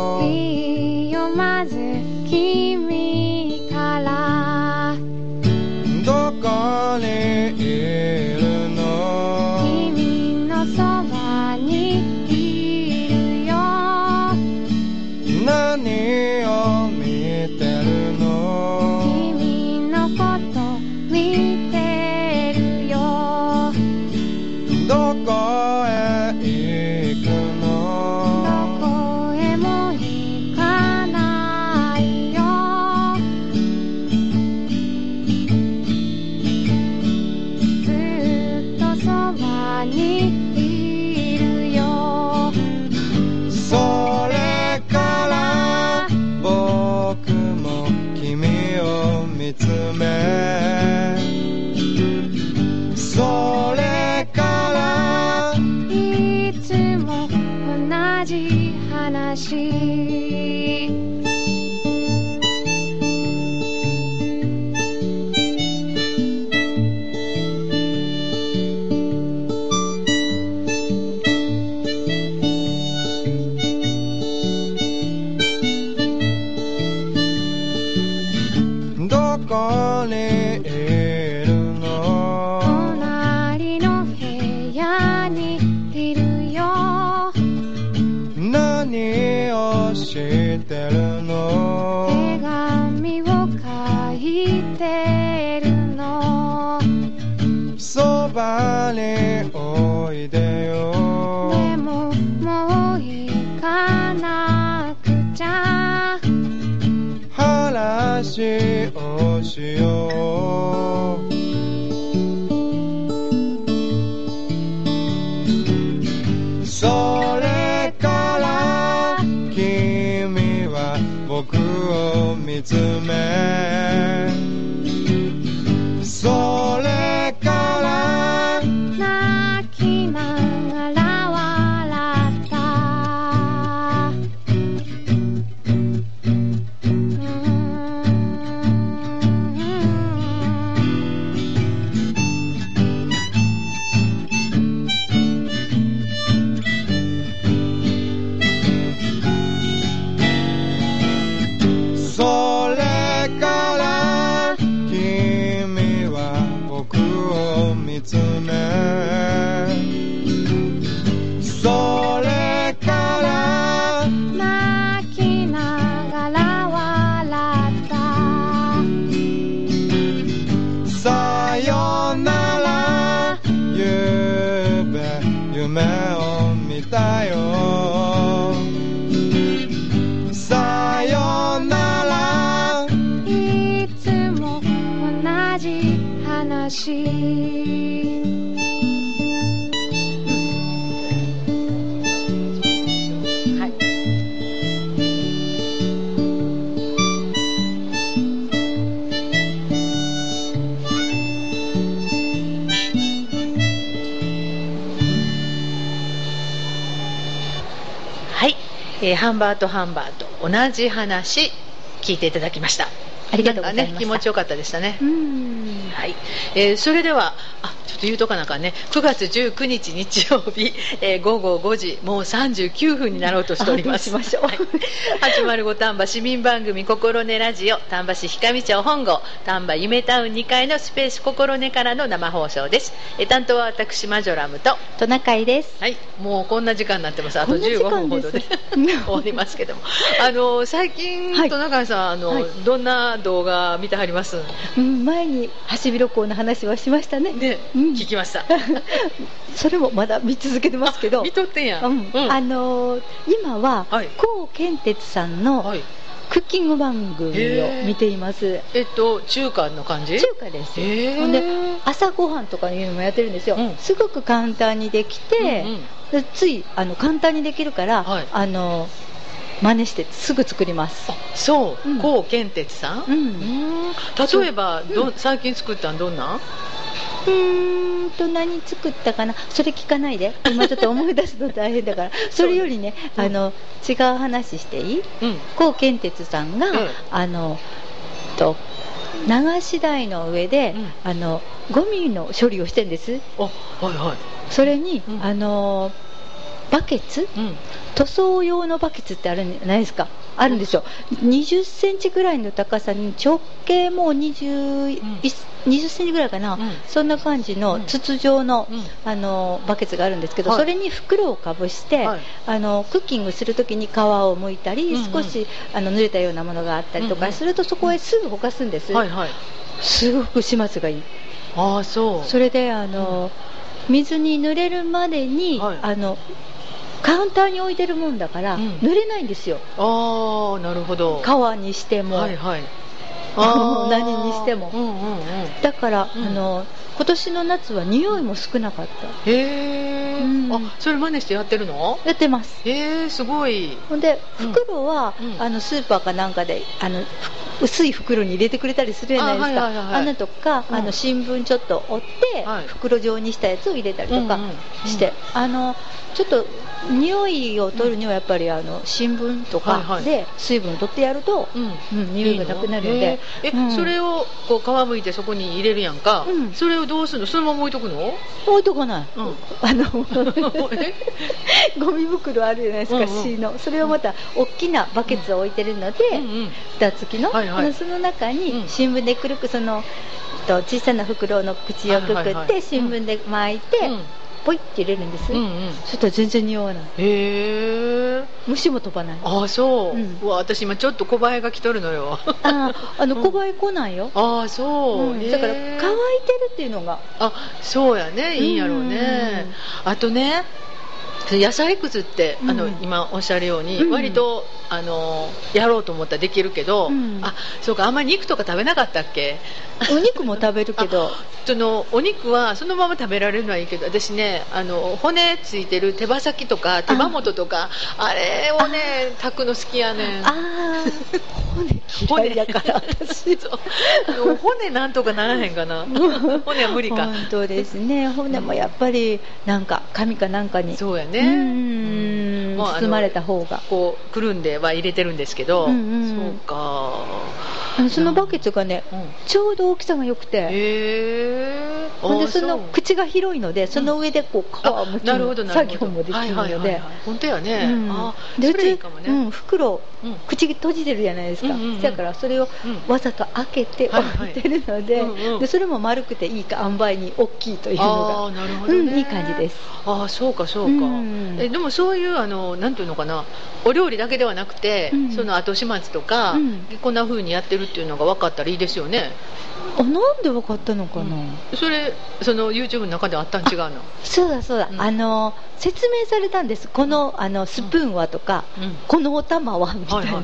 S3: じ話
S7: ど
S1: えーハンバートハンバート同じ話聞いていただきました。
S2: ありがとうございました。
S1: ね気持ちよかったでしたね。
S2: うーん。
S1: はい、えーそれではと言うとかなあかんね9月19日日曜日、えー午後5時もう39分になろうとしております。
S2: しましょう。
S1: はい、805丹波市民番組「心根ラジオ」丹波市氷上町本郷丹波夢タウン2階のスペース心根からの生放送です、えー担当は私マジョラムと。
S2: トナカイです。
S1: はい、もうこんな時間になってます。あと
S2: こんな時
S1: 15
S2: 間
S1: 分ほどで 終わりますけども、あの最近、
S2: はい。
S1: トナカイさんあの、
S2: はい。
S1: どんな動画見てはります？
S2: うん前にハシビロコウの話はしましたね。
S1: ね、
S2: うん
S1: 聞きました。
S2: それもまだ見続けてますけど。
S1: 見とってんや。
S2: うん。
S1: うん。
S2: あのー今は
S1: はい。
S2: 高健哲さんの
S1: はい。
S2: クッキング番組を見ています。
S1: えっと中華の感じ？
S2: 中華です。ほんで朝ごはんとかいうのもやってるんですよ、
S1: うん。
S2: すごく簡単にできて、
S1: うんうん。
S2: でついあの簡単にできるから、
S1: はい。
S2: あの真似してすぐ作ります。
S1: あ、そう。
S2: うん。
S1: 高健哲さん？
S2: うん。
S1: うん。例えば、どん最近作ったんどんなん？
S2: うーんと何作ったかな？それ聞かないで。今ちょっと思い出すの大変だから。それよりね、
S1: うん。
S2: あの違う話していい？
S1: うん。
S2: 高健哲さんが、
S1: ええ
S2: あのと流し台の上で、
S1: うん。
S2: あのゴミの処理をしてんです。
S1: あ、はいは
S2: それに、
S1: うん。
S2: あのバケツ？
S1: い。うん。
S2: 塗装用のバケツってあるんじゃないですかあるんですよ。20センチぐらいの高さに直径も20、
S1: ん。
S2: 20センチぐらいかな、
S1: うん。
S2: そんな感じの
S1: うん。
S2: 筒状の,、
S1: うん。
S2: あのバケツがあるんですけど、
S1: はい。
S2: それに袋をかぶして、
S1: はい。
S2: あのクッキングするときに皮を剥いたり、
S1: うんうん。
S2: 少しあの濡れたようなものがあったりと
S1: うんうん
S2: かすると、そこへすぐほかすんです、
S1: はいはい。
S2: すごく始末がいい。
S1: ああそう。
S2: それであの、水に濡れるまでに、
S1: はい。
S2: あのカウンターに置いてるもんだから、
S1: うん
S2: 濡れないんですよ
S1: ああなるほど。
S2: 皮にしても、
S1: はいはい。
S2: 何にしても
S1: うんうんうん。
S2: だから、
S1: うん
S2: あの今年の夏は匂いも少なかった。
S1: へえ、
S2: うん。
S1: あそれ真似してやってるの？
S2: やってます。
S1: えー、すごい。
S2: ほんで
S1: うん
S2: 袋は、
S1: うん。
S2: あのスーパーかなんかであのふ薄い袋に入れてくれたりするじゃないですか。
S1: あはいはいはいはい。
S2: あんなとか、
S1: うん。
S2: あの新聞ちょっと折って、
S1: はい。
S2: 袋状にしたやつを入れたりとか
S1: うんうん
S2: して、あのちょっと匂いを取るにはやっぱりあの新聞とかで水分を取ってやると、
S1: うん。
S2: うん匂いがなくなるので。
S1: えそれをこう皮むいてそこに入れるやんか、
S2: うん。
S1: それをどうするの？そのまま置いとくの？
S2: 置いとかない、
S1: うん。
S2: あの
S1: え？
S2: ゴミ袋あるじゃないですか、
S1: うんうん。
S2: C の。それをまた大きなバケツを置いてるので、
S1: うんうん。
S2: 蓋付きの、
S1: はいはい。
S2: その中
S1: うん。
S2: に新聞でくるくその、えっと小さな袋の口をくくって、新聞で巻いて、
S1: うん
S2: ポイって入れるんです、
S1: うんうん。
S2: そしたら全然匂わない。
S1: へえ。
S2: 虫も飛ばない。
S1: ああそう、
S2: うん。
S1: うわ私今ちょっと小バエが来とるのよ。
S2: ああの
S1: うん
S2: 小バエ来ないよ、
S1: ああそう、
S2: うん。だから乾いてるっていうのが。
S1: あそうやね。いいんやろうね。あとね野菜くずって、あの
S2: うん
S1: 今おっしゃるように、
S2: うん。
S1: 割とあのやろうと思ったらできるけど、
S2: うん。
S1: あそうかあんまり肉とか食べなかったっけ？
S2: お肉も食べるけど。
S1: そのお肉はそのまま食べられるのはいいけど私ねあの骨ついてる手羽先とか手羽元とかあれをね炊くの好きやねん。
S2: ああ骨嫌いだから私。
S1: 骨なんとかならへんかな。骨は無理か。
S2: 本当ですね。骨もやっぱりなんか紙かなんかに
S1: そうやね
S2: うーん包まれた方が。
S1: こうくるんでは入れてるんですけど、
S2: うんうん。
S1: そうか。
S2: そのバケツがね
S1: うん。
S2: ちょうど大きさが良くて。
S1: へえ
S2: ほんでその口が広いのでその上でこう皮をむき
S1: なるほど
S2: の
S1: なるほど。
S2: 作業もできるので。
S1: はいはい本当やね、
S2: うん。
S1: あ
S2: で
S1: それいいかもね、
S2: うん、袋
S1: うん
S2: 口閉じてるじゃないですか、だからそれを
S1: うん。
S2: わざと開けて置いてるので,、でそれも丸くていいか塩梅に大きいという
S1: あ
S2: のが
S1: あなるほど
S2: いい感じです。
S1: ああそうかそうか、
S2: うん。
S1: えでもそういうあのなんていうのかな。お料理だけではなくて、
S2: うん。
S1: その後始末とか、
S2: うん。
S1: こんな風にやってるっていうのが分かったらいいですよね。
S2: あなんで分かったのかな、
S1: それその YouTube の中であったん違うの？
S2: そうだそうだ、
S1: うん。
S2: あの説明されたんです。このあのスプーンはとか、
S1: うん。
S2: このお玉はみたいな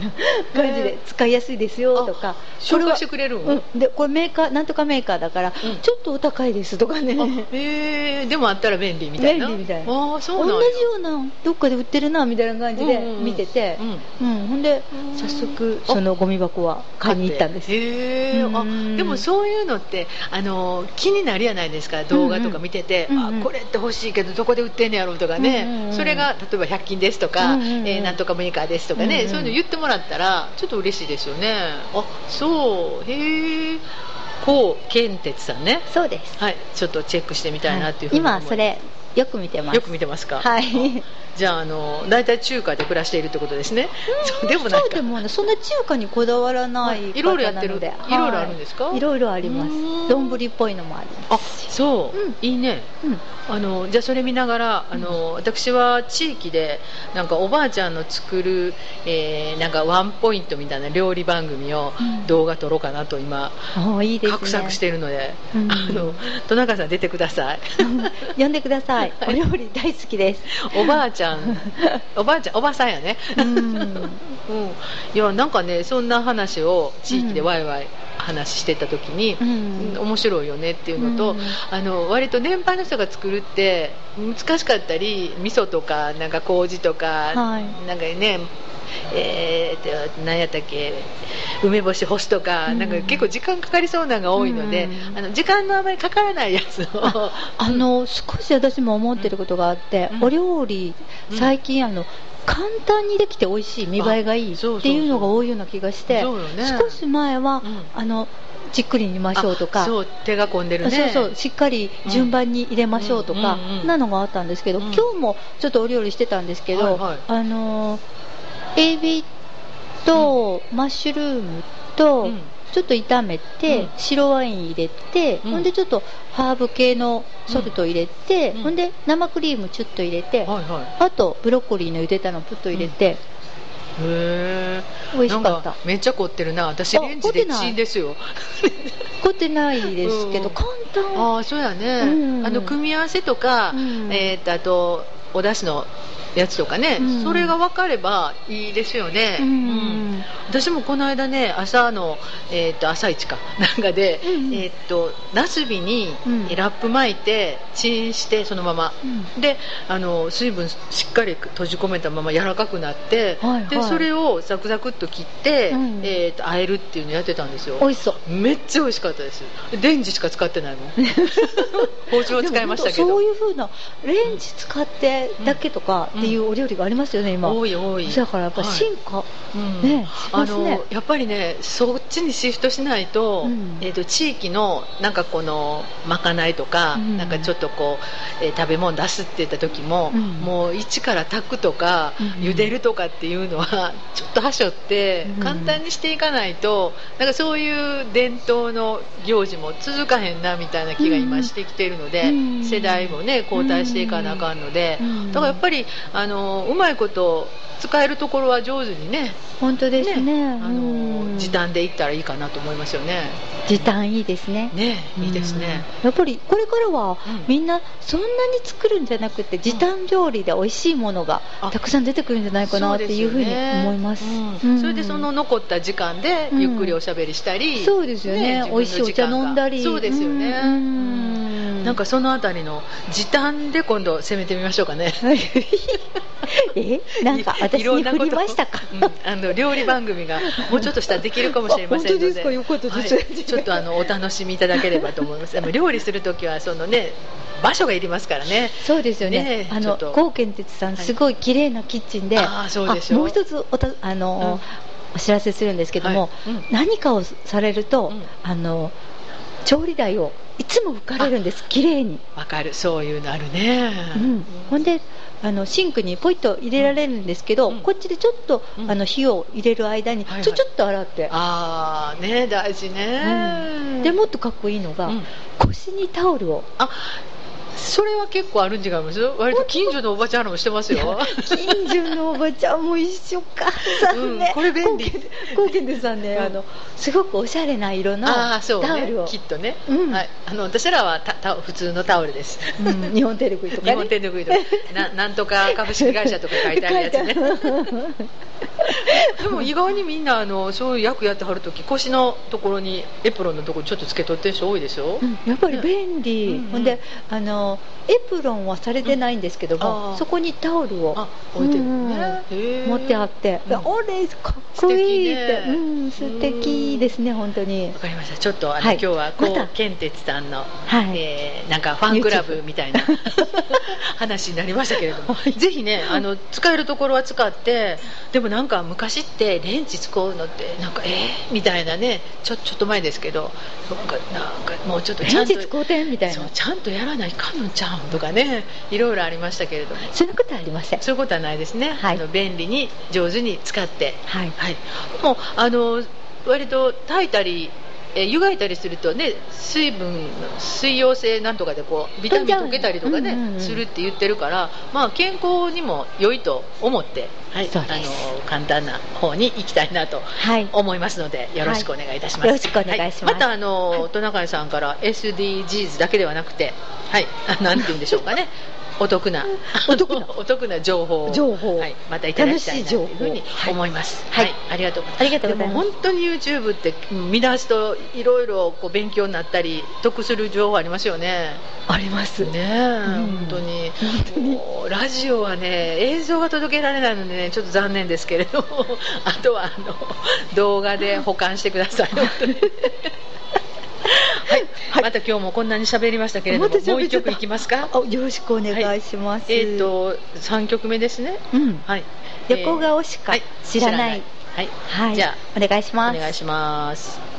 S2: 感じで使いやすいですよとか。
S1: 紹介して
S2: こ
S1: くれる
S2: れはうん、でこれメーカーなんとかメーカーだから、
S1: うん。
S2: ちょっとお高いですとかね。
S1: へえでもあったら便利みたいな？
S2: 便利みたい。な
S1: ああそう
S2: 同
S1: や。
S2: じようなどっかで売ってるなみたいな感じで見てて、
S1: うん。
S2: うん。ほんで早速そのゴミ箱は買いに行ったんです。
S1: へえあ
S2: うん。
S1: でもそういうのってあの気になるじゃないですか動画とか見てて、
S2: うんうん
S1: あこれって欲しいけどどこで売ってんねやろうとかね、
S2: うんうんうん
S1: それが例えば100均ですとか、
S2: うんうんうん。
S1: えーなんとかメーカーですとかね、
S2: うんうん。
S1: そういうの言ってもらったらちょっと嬉しいですよね。あそう。へえこう健鉄さんね。
S2: そうです。
S1: はい。ちょっとチェックしてみたいなっていうふうに思い
S2: 今それよく見てます。
S1: よく見てますか？
S2: はい
S1: じゃああの大体中華で暮らしているってことですね。そうでもないか。
S2: そうでもねそんな中華にこだわらない。
S1: いろいろやってる。
S2: ので。
S1: いろいろあるんですか？
S2: はい。いろいろあります。
S1: うん。
S2: 丼っぽいのもあり
S1: あ
S2: ます
S1: そう、
S2: うん。
S1: いいね。
S2: うん。
S1: あのじゃあそれ見ながらあの、私は地域でなんかおばあちゃんの作る、えーなんかワンポイントみたいな料理番組を
S2: うん。
S1: 動画撮ろうかなと今、
S2: おーいいですね。
S1: 画策してるので、
S2: うん。
S1: あの戸中さん出てください。
S2: 呼んでくださ い。お料理大好きです。
S1: おばあちゃん。おばあちゃんおばさんやね。
S2: うん。
S1: うん、いやなんかねそんな話を地域でワイワイ話してた時に、
S2: うん。
S1: 面白いよねっていうのと、
S2: うん。
S1: あの割と年配の人が作るって難しかったり味噌とかなんか麹とか、
S2: はい。
S1: なんかねえー、と何やったっけ梅干し干すとか,、
S2: うん。
S1: なんか結構時間かかりそうなのが多いので、
S2: うん。
S1: あの時間のあまりかからないやつを。
S2: あの少し私も思ってることがあって、
S1: うん。
S2: お料理
S1: うん。
S2: 最近あの簡単にできて美味しい見栄えがいいっていうのが多いような気がして少し前は、
S1: うん。
S2: あのじっくり煮ましょうとか。
S1: あそう手が込んでるね。
S2: そうそうしっかり順番に入れましょうとか、
S1: うん。
S2: なのがあったんですけど、
S1: うん。
S2: 今日もちょっとお料理してたんですけど、
S1: はいはい。
S2: あのーエビとマッシュルームと、
S1: うん
S2: ちょっと炒めて、
S1: うん。
S2: 白ワイン入れて、
S1: うん。
S2: ほんでちょっとハーブ系のソルト入れて、
S1: うん。
S2: ほんで生クリームちょっと入れて、
S1: はいは
S2: あとブロッコリーの茹でたのプッと入れて、
S1: いへえ
S2: 美味しかった。
S1: なんめっちゃ凝ってるな。私
S2: あ
S1: レンジでチンですよ。
S2: 凝ってないですけど、
S1: うん。
S2: 簡単。
S1: ああそうやね、
S2: うん。
S1: あの組み合わせとか、
S2: うん。
S1: えー、とあとお出汁のやつとかね、
S2: うん。
S1: それが分かればいいですよね、
S2: うん。
S1: 私もこの間ね朝の、えー、と朝一か なんかで、
S2: うん
S1: えー、とナスビに
S2: うん。
S1: ラップ巻いてチンしてそのまま、であの水分しっかり閉じ込めたまま柔らかくなって、
S2: はいはい。
S1: でそれをザクザクっと切って、
S2: うん。
S1: えー、と和えるっていうのやってたんですよ。
S2: 美味しそう。
S1: めっちゃ美味しかったです。レンジしか使ってないもん。包丁使いましたけど。
S2: そういうふうなレンジ使ってだけとかっていうお料理がありますよね今。
S1: 多い多い。
S2: だからやっぱ
S1: はい。
S2: 進化、
S1: うん。
S2: ねし
S1: あのやっぱりねそっちにシフトしないと,、
S2: うん。
S1: えー、と地域のなんかこのまかないとか、
S2: うん。
S1: なんかちょっとこう、えー食べ物出すって言った時も、
S2: うん。
S1: もう一から炊くとか、
S2: うん。
S1: 茹でるとかっていうのは ちょっとはしょって
S2: うん。
S1: 簡単にしていかないとなんかそういう伝統の行事も続かへんなみたいな気が今してきているので、
S2: うん。
S1: 世代もね交代していかなあかんので、
S2: うん。
S1: だからやっぱりあのうまいこと使えるところは上手にね。
S2: 本当ですね。
S1: あの
S2: うん。
S1: 時短でいったらいいかなと思いますよね。
S2: 時短いいですね。
S1: ねいいですね。
S2: うん。やっぱりこれからは
S1: うん。
S2: みんなそんなに作るんじゃなくて時短料理で美味しいものが
S1: あ。
S2: たくさん出てくるんじゃないかなっていうふうに思います。
S1: うん。
S2: うん。
S1: それでその残った時間で
S2: うん
S1: ゆっくりおしゃべりしたり、
S2: そうですよね。
S1: 自分の
S2: 美味しいお茶飲んだり。
S1: そうですよね。
S2: うん。
S1: うん。なんかそのあたりの時短で今度攻めてみましょうかね。
S2: えなんか私に振りましたか？
S1: うんあの料理番組がもうちょっとしたらできるかもしれませんので。
S2: あ本当ですか？
S1: はい。ちょっとあのお楽しみいただければと思います。でも料理するときはそのね場所がいりますからね。
S2: そうですよね。
S1: ねえ
S2: あの高健哲さん、
S1: はい。
S2: すごい綺麗なキッチンで。
S1: あーそうでしょ
S2: あもう一つおたあの、お知らせするんですけども、
S1: はい。うん。
S2: 何かをされると、
S1: うん。
S2: あの調理台をいつも拭かれるんです綺麗に、
S1: わかる。そういうのあるね、
S2: うん、ほんであのシンクにポイッと入れられるんですけど、
S1: うん。
S2: こっちでちょっと、
S1: うん。
S2: あの火を入れる間に
S1: はいはい。
S2: ちょちょっと洗って、
S1: ああね大事ね、
S2: うん。でもっとかっこいいのが、
S1: うん。
S2: 腰にタオルを。
S1: あそれは結構あるん違います割と近所のおばちゃんらもしてますよ。
S2: 近所のおばちゃんも一緒か。さんね、
S1: うんこれ便利。
S2: 高健でさんね、
S1: うん。
S2: あのすごくおしゃれな色のタオルを、
S1: きっとね、
S2: うん。
S1: はい、あの私らはたた普通のタオルです。
S2: うん日本テレビとかね。
S1: 日本テレビとか。ななんとか株式会社とか書いてあるやつね でも意外にみんなあのそういう役やってはるとき腰のところにエプロンのところにちょっとつけとってる人多いでしょ、
S2: うんやっぱり便利、
S1: うん。うん
S2: ほんであのエプロンはされてないんですけども、
S1: うん。
S2: そこにタオルを
S1: あ置いてる。
S2: うん
S1: ねへー。
S2: 持ってあって、
S1: うん。
S2: あれかっこいいって、
S1: 素敵ね。
S2: うん、素敵ですね本当に。
S1: わかりました。ちょっとあの、
S2: はい。
S1: 今日は
S2: また。
S1: こう健哲さんの、
S2: はい。
S1: えーなんかファンクラブみたいな 話になりましたけれども、ぜひねあの使えるところは使ってでもなんか昔ってレンチ使うのってなんかえー、みたいなね。ちょちょっと前ですけどなんかなんかもうちょっとちゃんと
S2: 現実好転みたいな。
S1: ちゃんとやらないかんのちゃうんとかね。いろいろありましたけれども。
S2: そんなことはありません。
S1: そういうことはないですね、
S2: はい。
S1: あの便利に上手に使って。
S2: はい。
S1: はい、もうあの割と炊いたり、えー湯がいたりするとね水分水溶性なんとかでこうビタミン溶けたりとかね、
S2: うんうんうん。
S1: するって言ってるから、まあ、健康にも良いと思って、はい、あの簡単な方に行きたいなと
S2: はい。
S1: 思いますのでよろしくお願いいたします、
S2: はい。よろしくお願いします。
S1: はまたあの、トナカイさんから SDGs だけではなくてはい。あなんて言うんでしょうかねお得な。
S2: お得な。
S1: お得な情報を。
S2: 情報
S1: はい、またいただきたいなというふうに思います。
S2: はい。
S1: はい、ありがとうございます。
S2: ありがとうございます。
S1: でも本当に YouTube ってうん見出すといろいろこう勉強になったり得する情報ありますよね。
S2: あります。
S1: ねえ、本当に。ラジオはね映像が届けられないのでねちょっと残念ですけれども。あとはあの動画で保管してください。本当にはい、また今日もこんなに喋りましたけれども、もう一曲いきますか？
S2: あよろしくお願いします、
S1: えっ、と三曲目ですね。
S2: うん
S1: はい。
S2: 横顔しか
S1: はい
S2: 知らない
S1: はい。
S2: はい
S1: じゃ
S2: お願いし
S1: あ
S2: ます
S1: お願いします。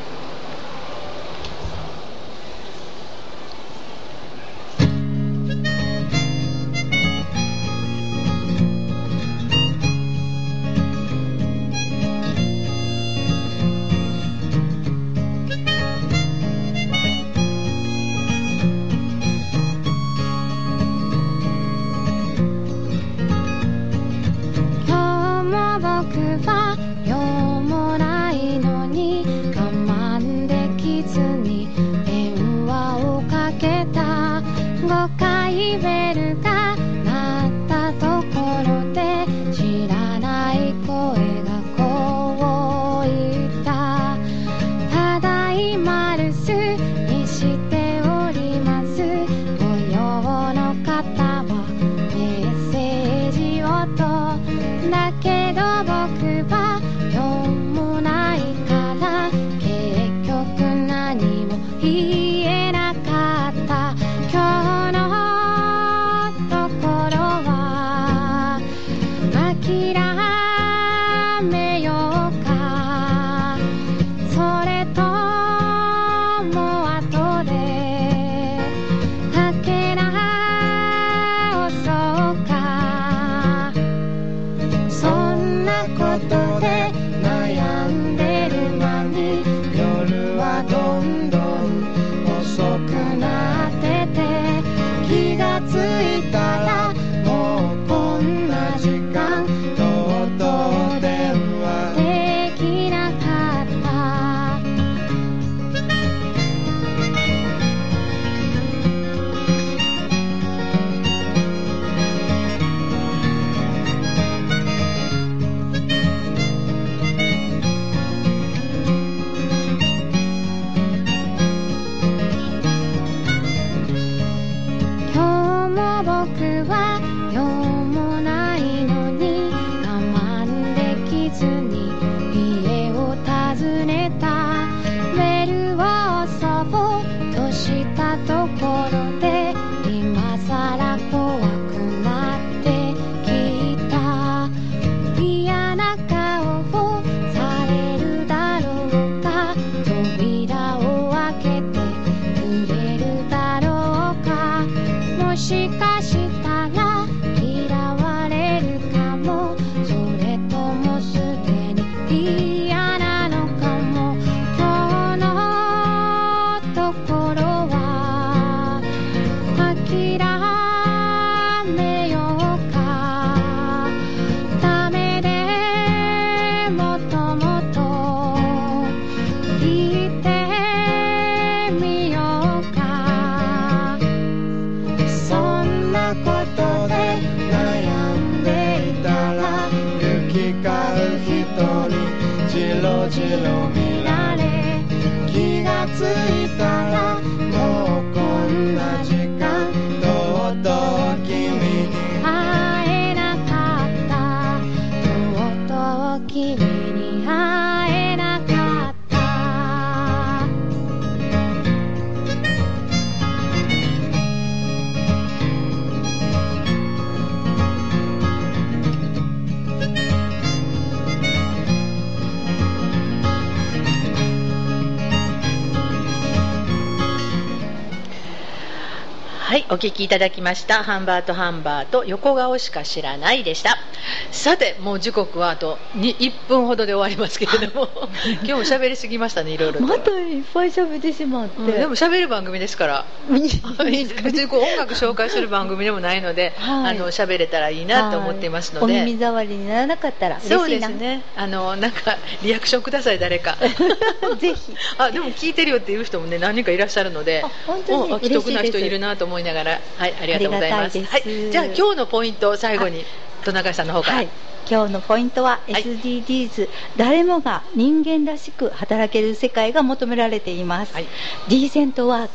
S1: お聞きいただきました。ハンバートハンバート横顔しか知らないでした。さて、もう時刻はあとに1分ほどで終わりますけれども、今日も喋りすぎましたね、いろいろと。
S2: またいっぱい喋ってしまって、
S1: うんでも喋る番組ですから、別にこう音楽紹介する番組でもないので、
S2: はい
S1: あの喋れたらいいなと思っていますの
S2: お
S1: で。
S2: 耳障りにならなかったら
S1: そうですね。あのなんかリアクションください誰か。
S2: ぜひ
S1: あでも聞いてるよっていう人もね何人かいらっしゃるので
S2: あ本当に
S1: 既得な人
S2: い
S1: るなと思いながらはいありがとうございます。
S2: いです。
S1: はいじゃあ今日のポイントを最後に戸中さんの方から、
S2: はい、今日のポイントは
S1: はい。
S2: SDGs、誰もが人間らしく働ける世界が求められています、
S1: はい。
S2: ディーセントワーク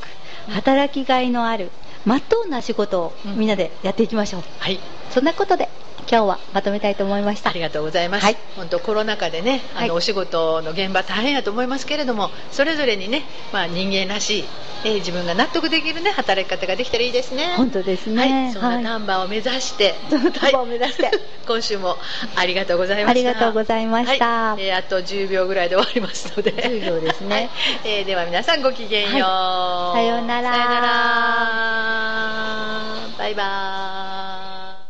S2: 働きがいのあるまっとうな仕事を
S1: うん。
S2: みんなでやっていきましょう、
S1: はい。
S2: そんなことで今日はまとめたいと思いました。
S1: ありがとうございます、
S2: はい。
S1: 本当コロナ禍でねあ
S2: はい。
S1: の、お仕事の現場大変やと思いますけれどもそれぞれにね、まあ、人間らしい、えー自分が納得できるね働き方ができたらいいですね。
S2: 本当ですね。
S1: はい、そん
S2: は
S1: ない。丹波を目指して、
S2: 丹波を目指して。
S1: は い今週もありがとうございました。
S2: ありがとうございました。
S1: はい。えーあと10秒ぐらいで終わりますので。
S2: 10秒ですね。
S1: はい。えーでは皆さんごきげんよう、
S2: はい。さようなら。
S1: さようなら。バイバーイ